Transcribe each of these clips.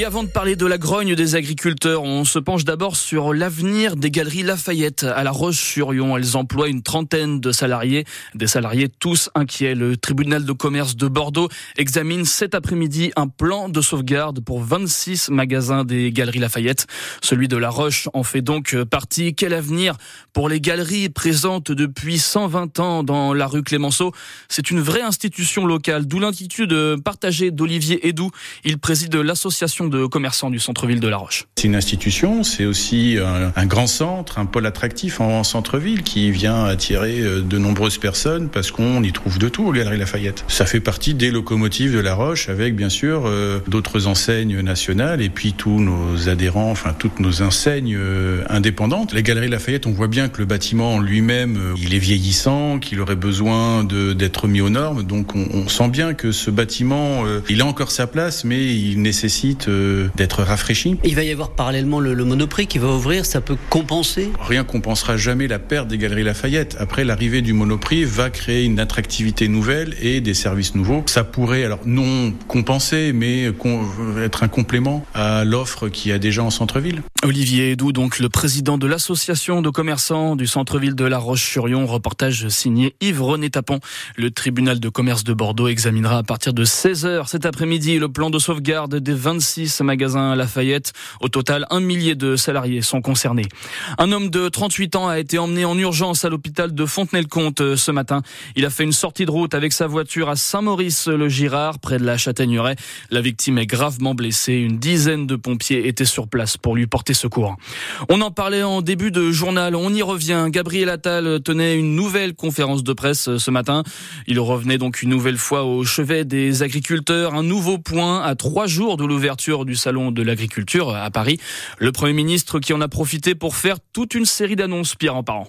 Et avant de parler de la grogne des agriculteurs, on se penche d'abord sur l'avenir des galeries Lafayette à La Roche-sur-Yon. Elles emploient une trentaine de salariés, des salariés tous inquiets. Le tribunal de commerce de Bordeaux examine cet après-midi un plan de sauvegarde pour 26 magasins des galeries Lafayette. Celui de La Roche en fait donc partie. Quel avenir pour les galeries présentes depuis 120 ans dans la rue Clémenceau? C'est une vraie institution locale, d'où l'inquiétude partagée d'Olivier Edou. Il préside l'association de commerçants du centre-ville de La Roche. C'est une institution, c'est aussi un, grand centre, un pôle attractif en, centre-ville qui vient attirer euh, de nombreuses personnes parce qu'on y trouve de tout aux Galeries Lafayette. Ça fait partie des locomotives de La Roche avec bien sûr euh, d'autres enseignes nationales et puis tous nos adhérents, enfin toutes nos enseignes euh, indépendantes. Les Galeries Lafayette, on voit bien que le bâtiment lui-même, il est vieillissant, qu'il aurait besoin d'être mis aux normes. Donc on, on, sent bien que ce bâtiment, il a encore sa place, mais il nécessite d'être rafraîchi. Il va y avoir parallèlement le, Monoprix qui va ouvrir, ça peut compenser? Rien compensera jamais la perte des Galeries Lafayette. Après, l'arrivée du Monoprix va créer une attractivité nouvelle et des services nouveaux. Ça pourrait, alors non compenser, mais être un complément à l'offre qu'il y a déjà en centre-ville. Olivier Edou, donc le président de l'association de commerçants du centre-ville de La Roche-sur-Yon, reportage signé Yves-René Tapon. Le tribunal de commerce de Bordeaux examinera à partir de 16h cet après-midi le plan de sauvegarde des 26 ce magasin Lafayette. Au total, un millier de salariés sont concernés. Un homme de 38 ans a été emmené en urgence à l'hôpital de Fontenay-le-Comte euh, ce matin. Il a fait une sortie de route avec sa voiture à Saint-Maurice-le-Girard, près de la Châtaigneraie. La victime est gravement blessée. Une dizaine de pompiers étaient sur place pour lui porter secours. On en parlait en début de journal. On y revient. Gabriel Attal tenait une nouvelle conférence de presse euh, ce matin. Il revenait donc une nouvelle fois au chevet des agriculteurs. Un nouveau point à trois jours de l'ouverture du Salon de l'agriculture à Paris. Le Premier ministre qui en a profité pour faire toute une série d'annonces, Pierre en parent.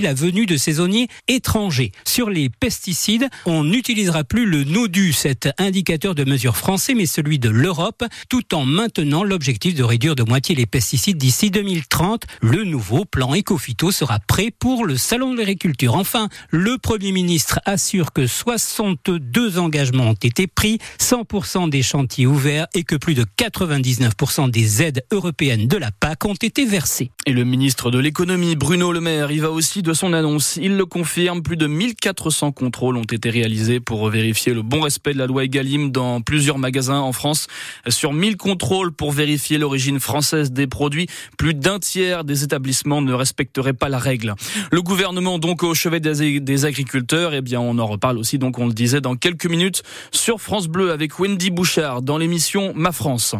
la venue de saisonniers étrangers. Sur les pesticides, on n'utilisera plus le NODU, cet indicateur de mesure français, mais celui de l'Europe, tout en maintenant l'objectif de réduire de moitié les pesticides d'ici 2030. Le nouveau plan Ecofito sera prêt pour le Salon de l'agriculture. Enfin, le Premier ministre assure que 62 engagements ont été pris, 100% des chantiers ouverts et que plus de 99% des aides européennes de la PAC ont été versées. Et le ministre de l'économie, Bruno Le Maire, il va aussi son annonce. Il le confirme, plus de 1400 contrôles ont été réalisés pour vérifier le bon respect de la loi Egalim dans plusieurs magasins en France. Sur 1000 contrôles pour vérifier l'origine française des produits, plus d'un tiers des établissements ne respecteraient pas la règle. Le gouvernement donc au chevet des agriculteurs, eh bien on en reparle aussi donc on le disait dans quelques minutes sur France Bleu avec Wendy Bouchard dans l'émission Ma France.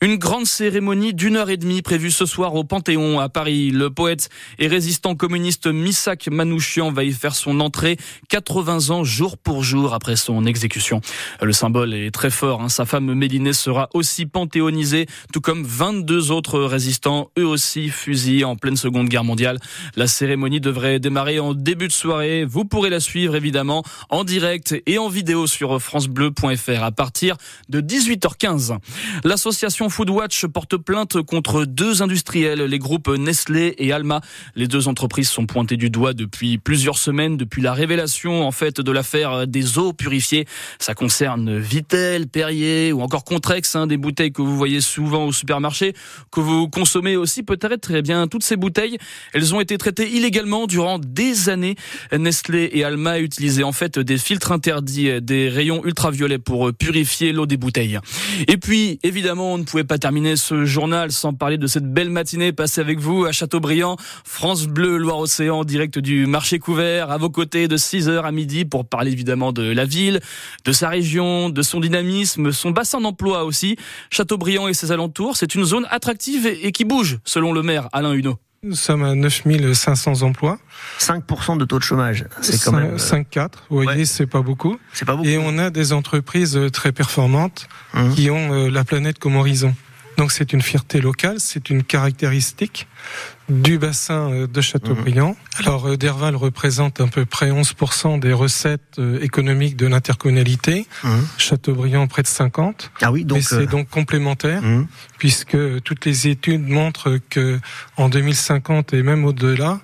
Une grande cérémonie d'une heure et demie prévue ce soir au Panthéon à Paris. Le poète et résistant communiste Misak Manouchian va y faire son entrée 80 ans jour pour jour après son exécution. Le symbole est très fort. Hein. Sa femme Mélinée sera aussi panthéonisée, tout comme 22 autres résistants, eux aussi fusillés en pleine Seconde Guerre mondiale. La cérémonie devrait démarrer en début de soirée. Vous pourrez la suivre évidemment en direct et en vidéo sur francebleu.fr à partir de 18h15. L'association Foodwatch porte plainte contre deux industriels, les groupes Nestlé et Alma. Les deux entreprises sont pointées du doigt depuis plusieurs semaines, depuis la révélation en fait de l'affaire des eaux purifiées. Ça concerne Vitel, Perrier ou encore Contrex, hein, des bouteilles que vous voyez souvent au supermarché, que vous consommez aussi peut-être. Très bien, toutes ces bouteilles, elles ont été traitées illégalement durant des années. Nestlé et Alma utilisaient en fait des filtres interdits, des rayons ultraviolets pour purifier l'eau des bouteilles. Et puis, évidemment, on ne pouvait pas terminer ce journal sans parler de cette belle matinée passée avec vous à Châteaubriand, France Bleu, Loire-Océan direct du marché couvert à vos côtés de 6h à midi pour parler évidemment de la ville, de sa région, de son dynamisme, son bassin d'emploi aussi. Châteaubriand et ses alentours, c'est une zone attractive et qui bouge selon le maire Alain Huneau. Nous sommes à 9500 emplois. 5% de taux de chômage, c'est quand même... 5,4, vous voyez, c'est pas beaucoup. C'est pas beaucoup. Et on a des entreprises très performantes mmh. qui ont euh, la planète comme horizon. Donc c'est une fierté locale, c'est une caractéristique du bassin euh, de Châteaubriand. Mhm. Alors euh, Derval représente à peu près 11% des recettes euh, économiques de l'intercommunalité. Mhm. Châteaubriand près de 50. Ah oui, donc c'est donc complémentaire mhm. puisque toutes les études montrent que en 2050 et même au-delà,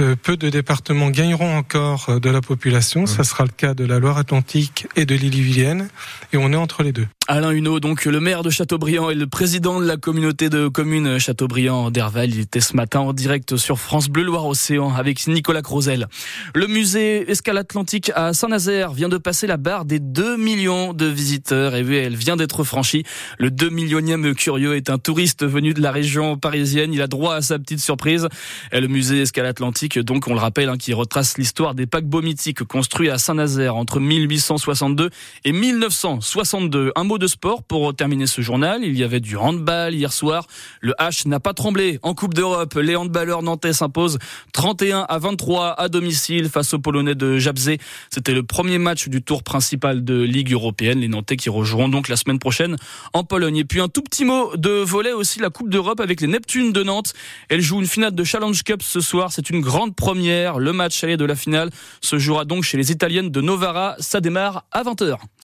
euh, peu de départements gagneront encore de la population. Ça sera le cas de la Loire-Atlantique et de l'Ille-et-Vilaine. Et on est entre les deux. Alain Huneau, donc le maire de Châteaubriand et le président de la communauté de communes Châteaubriand d'Herval, il était ce matin en direct sur France Bleu Loire-Océan avec Nicolas Crozel. Le musée Escale Atlantique à Saint-Nazaire vient de passer la barre des 2 millions de visiteurs et elle vient d'être franchie. Le 2 millionième curieux est un touriste venu de la région parisienne. Il a droit à sa petite surprise. Et le musée Escale Atlantique, donc on le rappelle, hein, qui retrace l'histoire des paquebots mythiques construits à Saint-Nazaire entre 1862 et 1962. Un mot de sport pour terminer ce journal. Il y avait du handball hier soir. Le H n'a pas tremblé. En Coupe d'Europe, les handballeurs nantais s'imposent 31 à 23 à domicile face aux Polonais de Jabzé. C'était le premier match du tour principal de Ligue européenne. Les Nantais qui rejoueront donc la semaine prochaine en Pologne. Et puis un tout petit mot de volet aussi la Coupe d'Europe avec les Neptunes de Nantes. Elle joue une finale de Challenge Cup ce soir. C'est une grande première. Le match aller de la finale se jouera donc chez les Italiennes de Novara. Ça démarre à 20h.